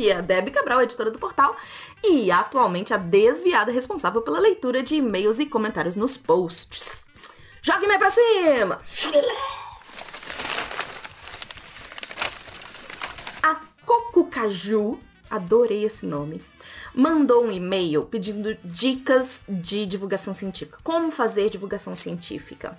Aqui é a Debbie Cabral, editora do portal, e atualmente a desviada responsável pela leitura de e-mails e comentários nos posts. Jogue e-mail pra cima! A Coco Caju, adorei esse nome, mandou um e-mail pedindo dicas de divulgação científica. Como fazer divulgação científica?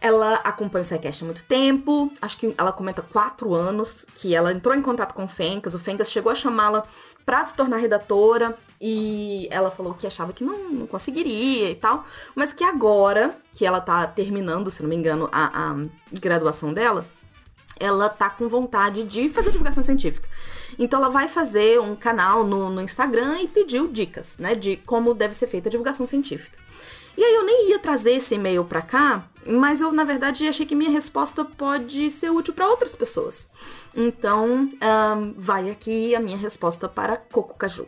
Ela acompanha o SciCast há muito tempo, acho que ela comenta quatro anos que ela entrou em contato com o Fencas, o Fencas chegou a chamá-la para se tornar redatora e ela falou que achava que não, não, conseguiria e tal, mas que agora que ela tá terminando, se não me engano, a, a graduação dela, ela tá com vontade de fazer divulgação científica. Então ela vai fazer um canal no, no Instagram e pediu dicas, né, de como deve ser feita a divulgação científica. E aí eu nem ia trazer esse e-mail para cá, mas eu na verdade achei que minha resposta pode ser útil para outras pessoas. Então, um, vai aqui a minha resposta para Coco Caju.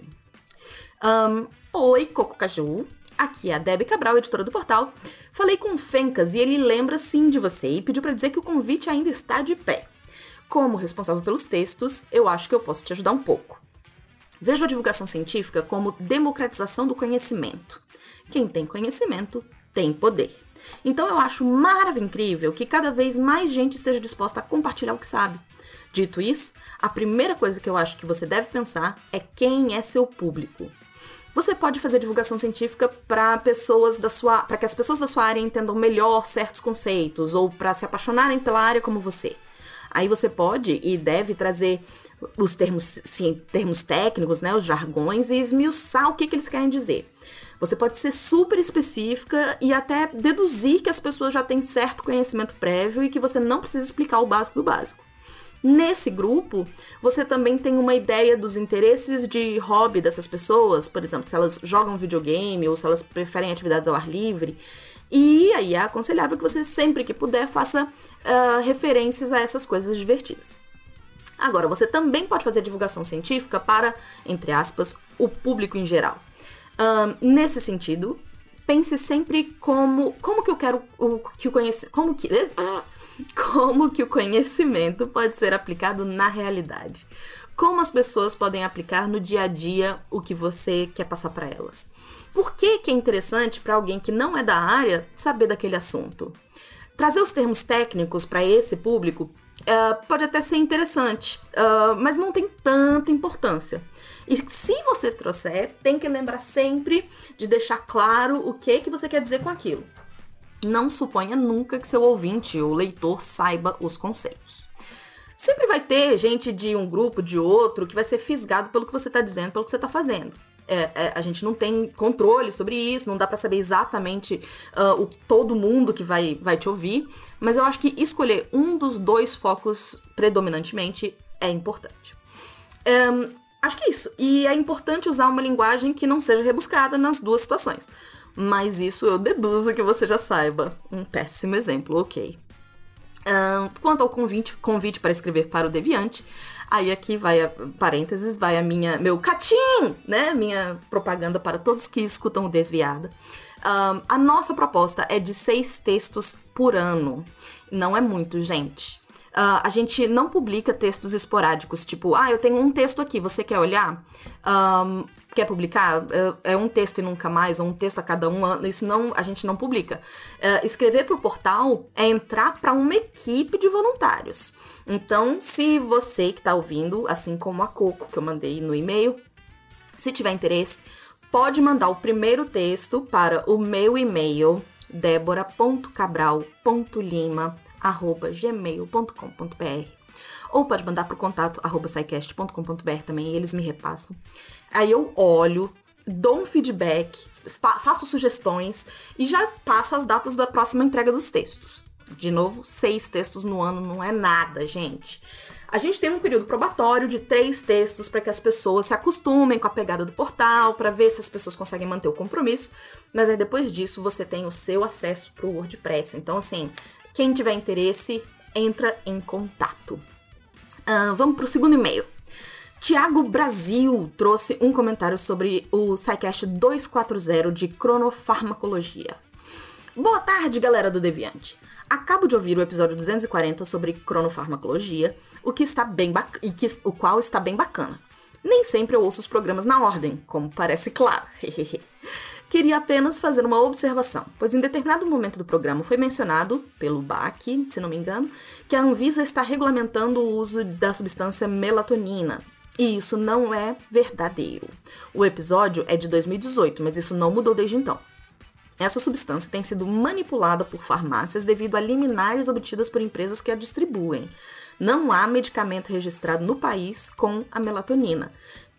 Um, Oi, Coco Caju. Aqui é a Debbie Cabral, editora do portal. Falei com o Fencas e ele lembra sim de você e pediu para dizer que o convite ainda está de pé. Como responsável pelos textos, eu acho que eu posso te ajudar um pouco. Vejo a divulgação científica como democratização do conhecimento. Quem tem conhecimento tem poder. Então eu acho maravilhoso incrível que cada vez mais gente esteja disposta a compartilhar o que sabe. Dito isso, a primeira coisa que eu acho que você deve pensar é quem é seu público. Você pode fazer divulgação científica para pessoas da sua, para que as pessoas da sua área entendam melhor certos conceitos ou para se apaixonarem pela área como você. Aí você pode e deve trazer os termos, sim, termos técnicos, né, os jargões e esmiuçar o que, que eles querem dizer. Você pode ser super específica e até deduzir que as pessoas já têm certo conhecimento prévio e que você não precisa explicar o básico do básico. Nesse grupo, você também tem uma ideia dos interesses de hobby dessas pessoas, por exemplo, se elas jogam videogame ou se elas preferem atividades ao ar livre. E aí é aconselhável que você, sempre que puder, faça uh, referências a essas coisas divertidas. Agora, você também pode fazer divulgação científica para, entre aspas, o público em geral. Um, nesse sentido, pense sempre como como que eu quero o, que o conhecimento como que como que o conhecimento pode ser aplicado na realidade. Como as pessoas podem aplicar no dia a dia o que você quer passar para elas. Por que, que é interessante para alguém que não é da área saber daquele assunto? Trazer os termos técnicos para esse público uh, pode até ser interessante, uh, mas não tem tanta importância. E se você trouxer, tem que lembrar sempre de deixar claro o que que você quer dizer com aquilo. Não suponha nunca que seu ouvinte ou leitor saiba os conceitos. Sempre vai ter gente de um grupo, de outro, que vai ser fisgado pelo que você está dizendo, pelo que você está fazendo. É, é, a gente não tem controle sobre isso, não dá para saber exatamente uh, o todo mundo que vai, vai te ouvir, mas eu acho que escolher um dos dois focos predominantemente é importante. Um, Acho que é isso. E é importante usar uma linguagem que não seja rebuscada nas duas situações. Mas isso eu deduzo que você já saiba. Um péssimo exemplo, ok. Um, quanto ao convite, convite para escrever para o Deviante, aí aqui vai a parênteses, vai a minha meu catim, né? Minha propaganda para todos que escutam o Desviada. Um, a nossa proposta é de seis textos por ano. Não é muito, gente. Uh, a gente não publica textos esporádicos, tipo, ah, eu tenho um texto aqui, você quer olhar? Um, quer publicar? É, é um texto e nunca mais, ou um texto a cada um ano, isso não, a gente não publica. Uh, escrever para o portal é entrar para uma equipe de voluntários. Então, se você que está ouvindo, assim como a Coco, que eu mandei no e-mail, se tiver interesse, pode mandar o primeiro texto para o meu e-mail, débora.cabral.lima gmail.com.br ou pode mandar para o contato arroba também, e eles me repassam. Aí eu olho, dou um feedback, fa faço sugestões e já passo as datas da próxima entrega dos textos. De novo, seis textos no ano não é nada, gente. A gente tem um período probatório de três textos para que as pessoas se acostumem com a pegada do portal, para ver se as pessoas conseguem manter o compromisso. Mas aí depois disso você tem o seu acesso para o WordPress. Então, assim, quem tiver interesse, entra em contato. Uh, vamos para o segundo e-mail. Tiago Brasil trouxe um comentário sobre o SciCast 240 de cronofarmacologia. Boa tarde, galera do Deviante. Acabo de ouvir o episódio 240 sobre cronofarmacologia, o que está bem e que, o qual está bem bacana. Nem sempre eu ouço os programas na ordem, como parece claro. Queria apenas fazer uma observação, pois em determinado momento do programa foi mencionado, pelo BAC, se não me engano, que a Anvisa está regulamentando o uso da substância melatonina. E isso não é verdadeiro. O episódio é de 2018, mas isso não mudou desde então. Essa substância tem sido manipulada por farmácias devido a liminares obtidas por empresas que a distribuem. Não há medicamento registrado no país com a melatonina,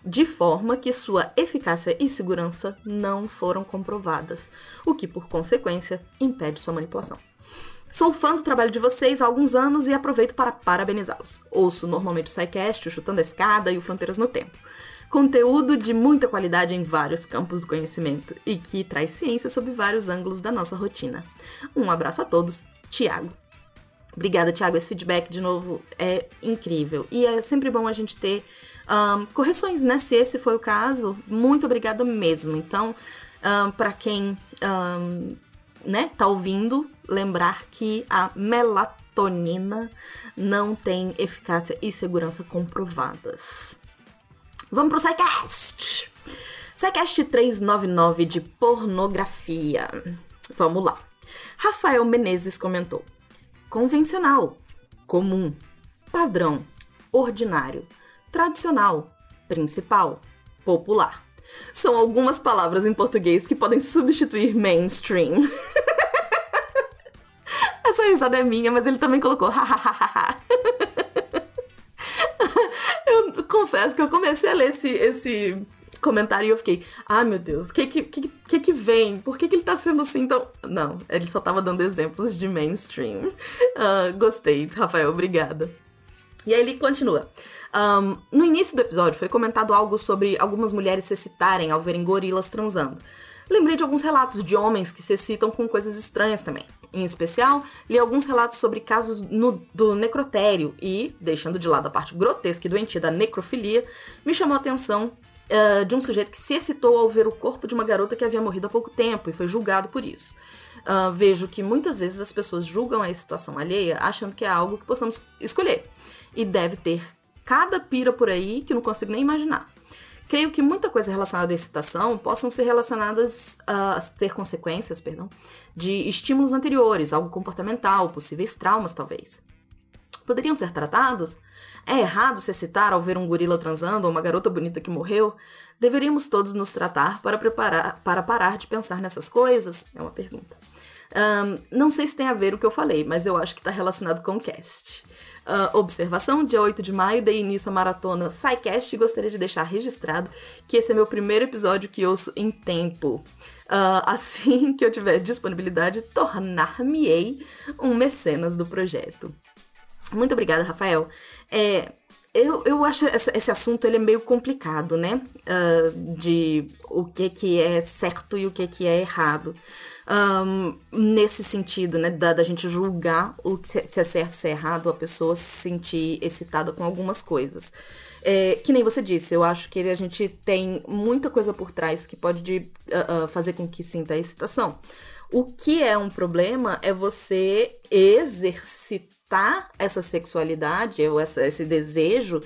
de forma que sua eficácia e segurança não foram comprovadas, o que, por consequência, impede sua manipulação. Sou fã do trabalho de vocês há alguns anos e aproveito para parabenizá-los. Ouço normalmente o SciCast, o Chutando a Escada e o Fronteiras no Tempo conteúdo de muita qualidade em vários campos do conhecimento e que traz ciência sob vários ângulos da nossa rotina. Um abraço a todos, Tiago. Obrigada, Tiago. Esse feedback, de novo, é incrível. E é sempre bom a gente ter um, correções, né? Se esse foi o caso, muito obrigada mesmo. Então, um, para quem um, né, tá ouvindo, lembrar que a melatonina não tem eficácia e segurança comprovadas. Vamos pro SciCast! SciCast 399 de pornografia. Vamos lá. Rafael Menezes comentou: convencional, comum, padrão, ordinário, tradicional, principal, popular. São algumas palavras em português que podem substituir mainstream. Essa risada é minha, mas ele também colocou eu confesso que eu comecei a ler esse, esse comentário e eu fiquei, ah, meu Deus, o que que, que que vem? Por que, que ele tá sendo assim tão. Não, ele só tava dando exemplos de mainstream. Uh, gostei, Rafael, obrigada. E aí ele continua. Um, no início do episódio foi comentado algo sobre algumas mulheres se excitarem ao verem gorilas transando. Lembrei de alguns relatos de homens que se excitam com coisas estranhas também. Em especial, li alguns relatos sobre casos no, do necrotério e, deixando de lado a parte grotesca e doentia da necrofilia, me chamou a atenção uh, de um sujeito que se excitou ao ver o corpo de uma garota que havia morrido há pouco tempo e foi julgado por isso. Uh, vejo que muitas vezes as pessoas julgam a situação alheia achando que é algo que possamos escolher. E deve ter cada pira por aí que não consigo nem imaginar. Creio que muita coisa relacionada à excitação possam ser relacionadas a ter consequências, perdão, de estímulos anteriores, algo comportamental, possíveis traumas, talvez. Poderiam ser tratados? É errado se excitar ao ver um gorila transando ou uma garota bonita que morreu? Deveríamos todos nos tratar para, preparar, para parar de pensar nessas coisas? É uma pergunta. Um, não sei se tem a ver o que eu falei, mas eu acho que está relacionado com o cast. Uh, observação, dia 8 de maio, dei início à maratona SciCast e gostaria de deixar registrado que esse é meu primeiro episódio que ouço em tempo. Uh, assim que eu tiver disponibilidade, tornar-me-ei um mecenas do projeto. Muito obrigada, Rafael. É, eu, eu acho esse, esse assunto ele é meio complicado, né? Uh, de o que, que é certo e o que, que é errado um, nesse sentido, né, da, da gente julgar o que, se é certo, se é errado, a pessoa se sentir excitada com algumas coisas. É, que nem você disse, eu acho que a gente tem muita coisa por trás que pode de, uh, uh, fazer com que sinta excitação. O que é um problema é você exercitar essa sexualidade ou essa, esse desejo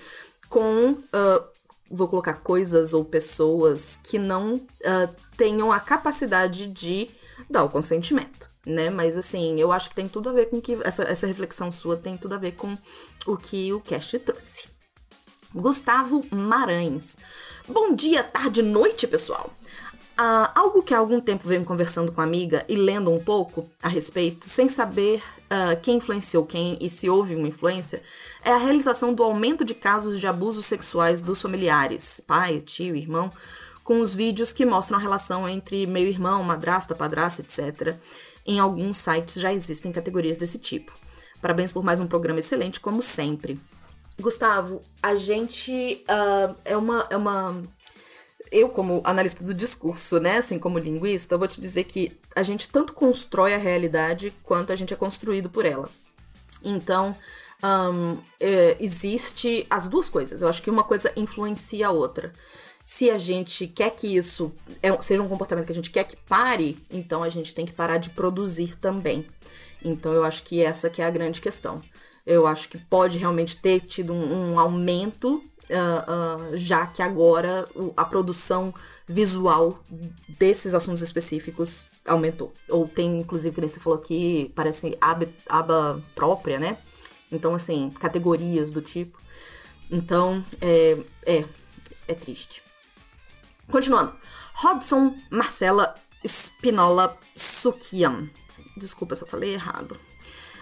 com uh, vou colocar coisas ou pessoas que não uh, tenham a capacidade de dar o consentimento, né? Mas assim, eu acho que tem tudo a ver com que essa, essa reflexão sua tem tudo a ver com o que o cast trouxe. Gustavo Marães. Bom dia, tarde, noite, pessoal. Uh, algo que há algum tempo venho conversando com a amiga e lendo um pouco a respeito, sem saber uh, quem influenciou quem e se houve uma influência, é a realização do aumento de casos de abusos sexuais dos familiares, pai, tio, irmão, com os vídeos que mostram a relação entre meio-irmão, madrasta, padrasto, etc. Em alguns sites já existem categorias desse tipo. Parabéns por mais um programa excelente, como sempre. Gustavo, a gente uh, é uma. É uma eu, como analista do discurso, né, assim como linguista, vou te dizer que a gente tanto constrói a realidade quanto a gente é construído por ela. Então, um, é, existe as duas coisas. Eu acho que uma coisa influencia a outra. Se a gente quer que isso é, seja um comportamento que a gente quer que pare, então a gente tem que parar de produzir também. Então eu acho que essa que é a grande questão. Eu acho que pode realmente ter tido um, um aumento Uh, uh, já que agora a produção visual desses assuntos específicos aumentou. Ou tem, inclusive, que nem você falou aqui, parece aba, aba própria, né? Então, assim, categorias do tipo. Então, é, é, é triste. Continuando. Rodson Marcela Spinola Sukian. Desculpa se eu falei errado.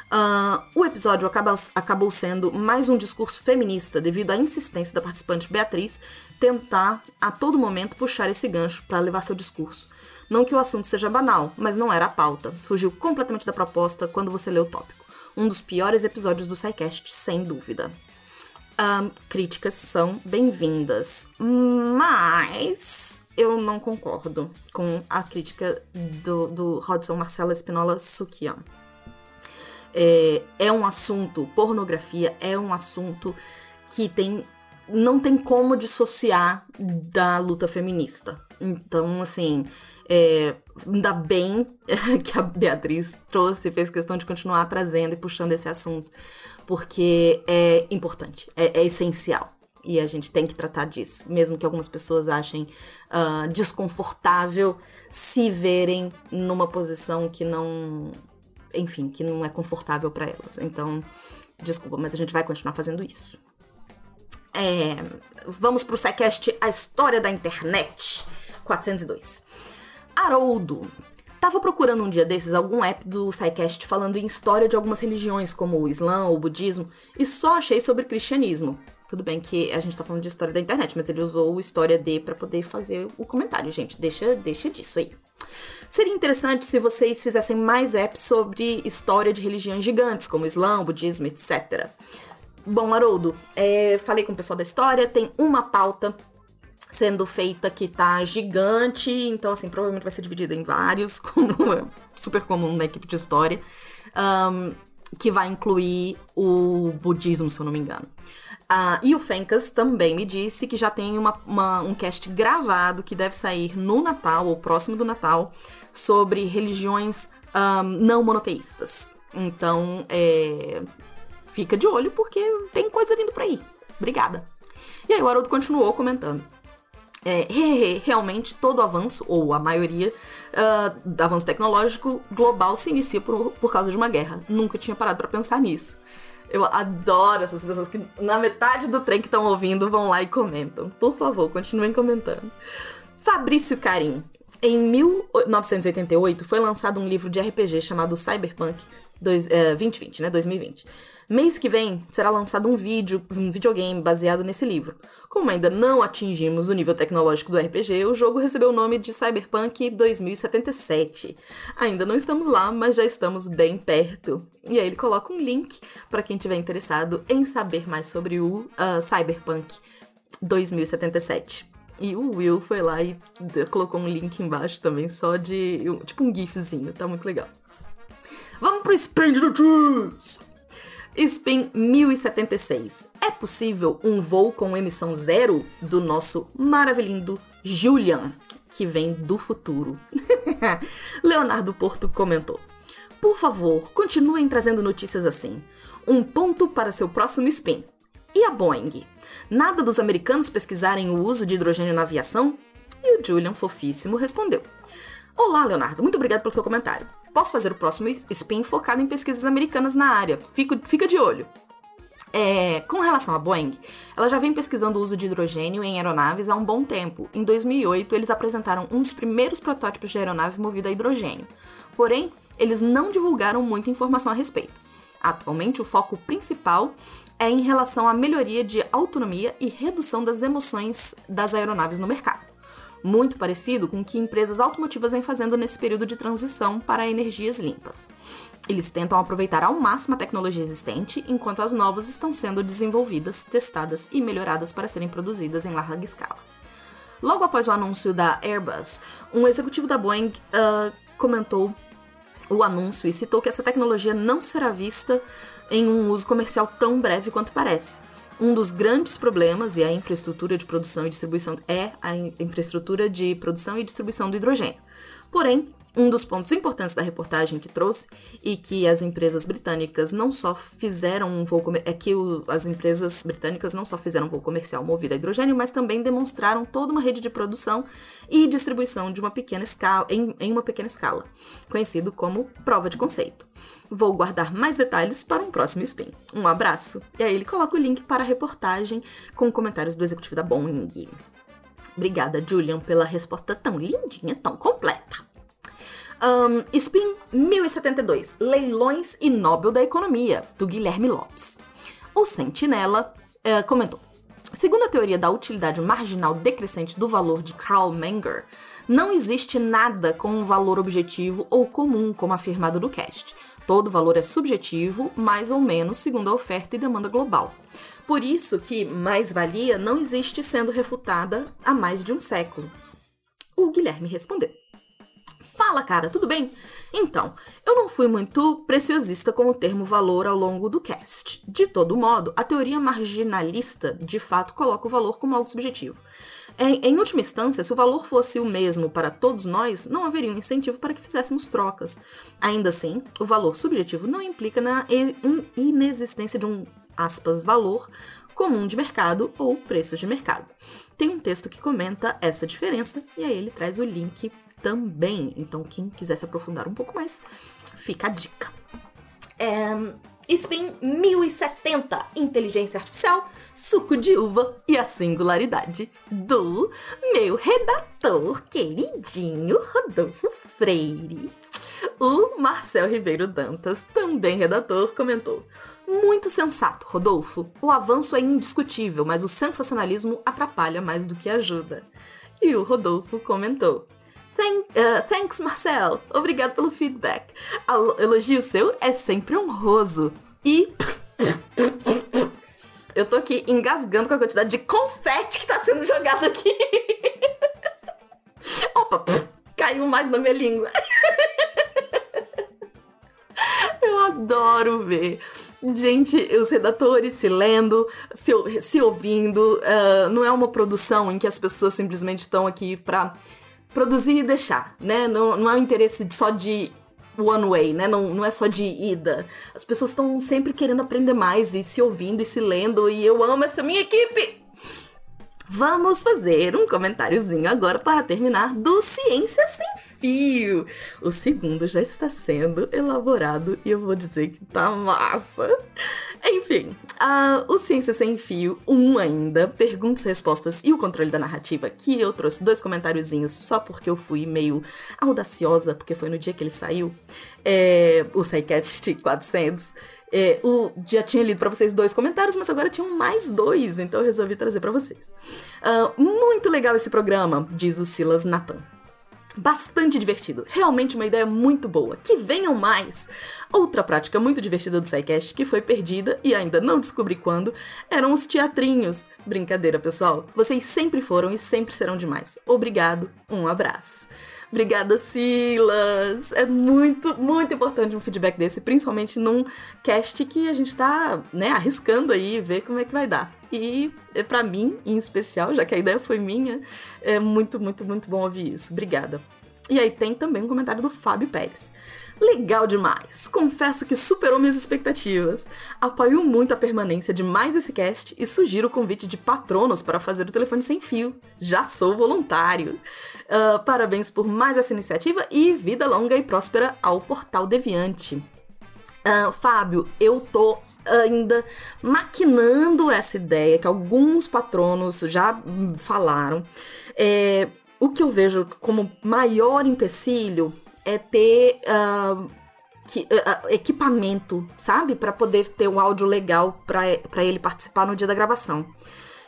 Uh, o episódio acaba, acabou sendo mais um discurso feminista devido à insistência da participante Beatriz tentar a todo momento puxar esse gancho para levar seu discurso. Não que o assunto seja banal, mas não era a pauta. Fugiu completamente da proposta quando você leu o tópico um dos piores episódios do SciCast, sem dúvida. Um, críticas são bem-vindas, mas eu não concordo com a crítica do, do Rodson Marcela Espinola Sukian. É, é um assunto, pornografia é um assunto que tem não tem como dissociar da luta feminista. Então, assim, é, ainda bem que a Beatriz trouxe, fez questão de continuar trazendo e puxando esse assunto, porque é importante, é, é essencial. E a gente tem que tratar disso, mesmo que algumas pessoas achem uh, desconfortável se verem numa posição que não, enfim, que não é confortável para elas. Então, desculpa, mas a gente vai continuar fazendo isso. É, vamos pro SciCast A História da Internet 402. Haroldo. Tava procurando um dia desses algum app do SciCast falando em história de algumas religiões, como o Islã ou o budismo, e só achei sobre cristianismo. Tudo bem que a gente tá falando de história da internet, mas ele usou o História D para poder fazer o comentário, gente. Deixa, deixa disso aí. Seria interessante se vocês fizessem mais apps sobre história de religiões gigantes, como Islã, budismo, etc. Bom, Haroldo, é, falei com o pessoal da história, tem uma pauta sendo feita que tá gigante, então assim, provavelmente vai ser dividida em vários, como é super comum na equipe de história, um, que vai incluir o budismo, se eu não me engano. Uh, e o Fencas também me disse que já tem uma, uma, um cast gravado que deve sair no Natal, ou próximo do Natal, sobre religiões um, não monoteístas. Então, é, fica de olho porque tem coisa vindo por aí. Obrigada. E aí o Haroldo continuou comentando. É, realmente todo avanço, ou a maioria, uh, do avanço tecnológico global se inicia por, por causa de uma guerra. Nunca tinha parado para pensar nisso. Eu adoro essas pessoas que na metade do trem que estão ouvindo vão lá e comentam. Por favor, continuem comentando. Fabrício Carim. Em 1988 foi lançado um livro de RPG chamado Cyberpunk dois, é, 2020, né? 2020. Mês que vem será lançado um vídeo, um videogame baseado nesse livro. Como ainda não atingimos o nível tecnológico do RPG, o jogo recebeu o nome de Cyberpunk 2077. Ainda não estamos lá, mas já estamos bem perto. E aí ele coloca um link para quem tiver interessado em saber mais sobre o uh, Cyberpunk 2077. E o Will foi lá e colocou um link embaixo também, só de. tipo um gifzinho, tá muito legal. Vamos pro the Truth! Spin 1076. É possível um voo com emissão zero do nosso maravilhindo Julian, que vem do futuro? Leonardo Porto comentou. Por favor, continuem trazendo notícias assim. Um ponto para seu próximo spin. E a Boeing? Nada dos americanos pesquisarem o uso de hidrogênio na aviação? E o Julian, fofíssimo, respondeu: Olá, Leonardo, muito obrigado pelo seu comentário. Posso fazer o próximo spin focado em pesquisas americanas na área. Fico, fica de olho. É, com relação à Boeing, ela já vem pesquisando o uso de hidrogênio em aeronaves há um bom tempo. Em 2008, eles apresentaram um dos primeiros protótipos de aeronave movida a hidrogênio. Porém, eles não divulgaram muita informação a respeito. Atualmente, o foco principal é em relação à melhoria de autonomia e redução das emoções das aeronaves no mercado. Muito parecido com o que empresas automotivas vêm fazendo nesse período de transição para energias limpas. Eles tentam aproveitar ao máximo a tecnologia existente, enquanto as novas estão sendo desenvolvidas, testadas e melhoradas para serem produzidas em larga escala. Logo após o anúncio da Airbus, um executivo da Boeing uh, comentou o anúncio e citou que essa tecnologia não será vista em um uso comercial tão breve quanto parece. Um dos grandes problemas e a infraestrutura de produção e distribuição é a infraestrutura de produção e distribuição do hidrogênio. Porém, um dos pontos importantes da reportagem que trouxe e que as empresas britânicas não só fizeram um voo é que o, as empresas britânicas não só fizeram um voo comercial movido a hidrogênio, mas também demonstraram toda uma rede de produção e distribuição de uma pequena escala em, em uma pequena escala, conhecido como prova de conceito. Vou guardar mais detalhes para um próximo spin. Um abraço. E aí ele coloca o link para a reportagem com comentários do executivo da Boeing. Obrigada, Julian, pela resposta tão lindinha, tão completa. Um, Spin 1072, Leilões e Nobel da Economia, do Guilherme Lopes. O Sentinela uh, comentou: Segundo a teoria da utilidade marginal decrescente do valor de Karl Menger, não existe nada com um valor objetivo ou comum, como afirmado no cast. Todo valor é subjetivo, mais ou menos, segundo a oferta e demanda global. Por isso que mais-valia não existe sendo refutada há mais de um século. O Guilherme respondeu. Fala, cara, tudo bem? Então, eu não fui muito preciosista com o termo valor ao longo do cast. De todo modo, a teoria marginalista de fato coloca o valor como algo subjetivo. Em, em, última instância, se o valor fosse o mesmo para todos nós, não haveria um incentivo para que fizéssemos trocas. Ainda assim, o valor subjetivo não implica na inexistência de um, aspas, valor comum de mercado ou preços de mercado. Tem um texto que comenta essa diferença e aí ele traz o link também. Então, quem quiser se aprofundar um pouco mais, fica a dica. É, Spin 1070, Inteligência Artificial, Suco de Uva e a Singularidade do meu redator queridinho Rodolfo Freire. O Marcel Ribeiro Dantas, também redator, comentou: Muito sensato, Rodolfo. O avanço é indiscutível, mas o sensacionalismo atrapalha mais do que ajuda. E o Rodolfo comentou: Thank, uh, thanks, Marcel. Obrigado pelo feedback. O elogio seu é sempre honroso. E. Eu tô aqui engasgando com a quantidade de confete que tá sendo jogado aqui. Opa, caiu mais na minha língua. Eu adoro ver gente, os redatores se lendo, se, se ouvindo. Uh, não é uma produção em que as pessoas simplesmente estão aqui pra produzir e deixar, né? Não, não é um interesse só de one way, né? Não, não é só de ida. As pessoas estão sempre querendo aprender mais e se ouvindo e se lendo, e eu amo essa minha equipe! Vamos fazer um comentáriozinho agora para terminar do Ciência Sem Fio. O segundo já está sendo elaborado e eu vou dizer que tá massa. Enfim, uh, o Ciência Sem Fio 1 um ainda, perguntas, respostas e o controle da narrativa, que eu trouxe dois comentáriozinhos só porque eu fui meio audaciosa, porque foi no dia que ele saiu, é, o SciCast 400. É, o, já tinha lido para vocês dois comentários, mas agora tinham mais dois, então eu resolvi trazer para vocês. Uh, muito legal esse programa, diz o Silas Nathan bastante divertido. Realmente uma ideia muito boa. Que venham mais! Outra prática muito divertida do SciCast que foi perdida e ainda não descobri quando eram os teatrinhos. Brincadeira, pessoal. Vocês sempre foram e sempre serão demais. Obrigado, um abraço. Obrigada, Silas! É muito, muito importante um feedback desse, principalmente num cast que a gente tá, né, arriscando aí, ver como é que vai dar. E é, para mim, em especial, já que a ideia foi minha, é muito, muito, muito bom ouvir isso. Obrigada. E aí tem também um comentário do Fábio Pérez. Legal demais! Confesso que superou minhas expectativas. Apoio muito a permanência de mais esse cast e sugiro o convite de patronos para fazer o telefone sem fio. Já sou voluntário. Uh, parabéns por mais essa iniciativa e vida longa e próspera ao Portal Deviante. Uh, Fábio, eu tô ainda maquinando essa ideia que alguns patronos já falaram. É, o que eu vejo como maior empecilho é ter uh, que, uh, equipamento, sabe? Para poder ter um áudio legal para ele participar no dia da gravação.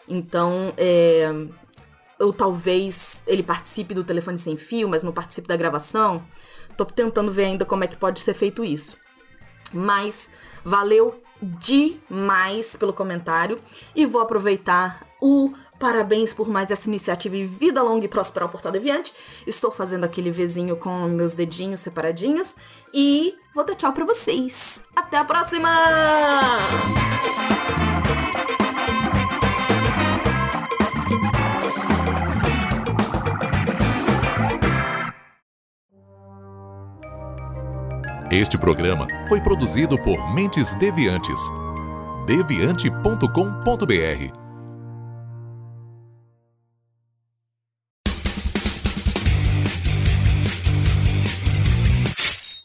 Então, é, ou talvez ele participe do telefone sem fio, mas não participe da gravação. Tô tentando ver ainda como é que pode ser feito isso. Mas valeu demais pelo comentário e vou aproveitar o parabéns por mais essa iniciativa e vida longa e próspera ao Portal Deviante. Estou fazendo aquele vizinho com meus dedinhos separadinhos e vou dar tchau para vocês. Até a próxima! Este programa foi produzido por Mentes Deviantes. deviante.com.br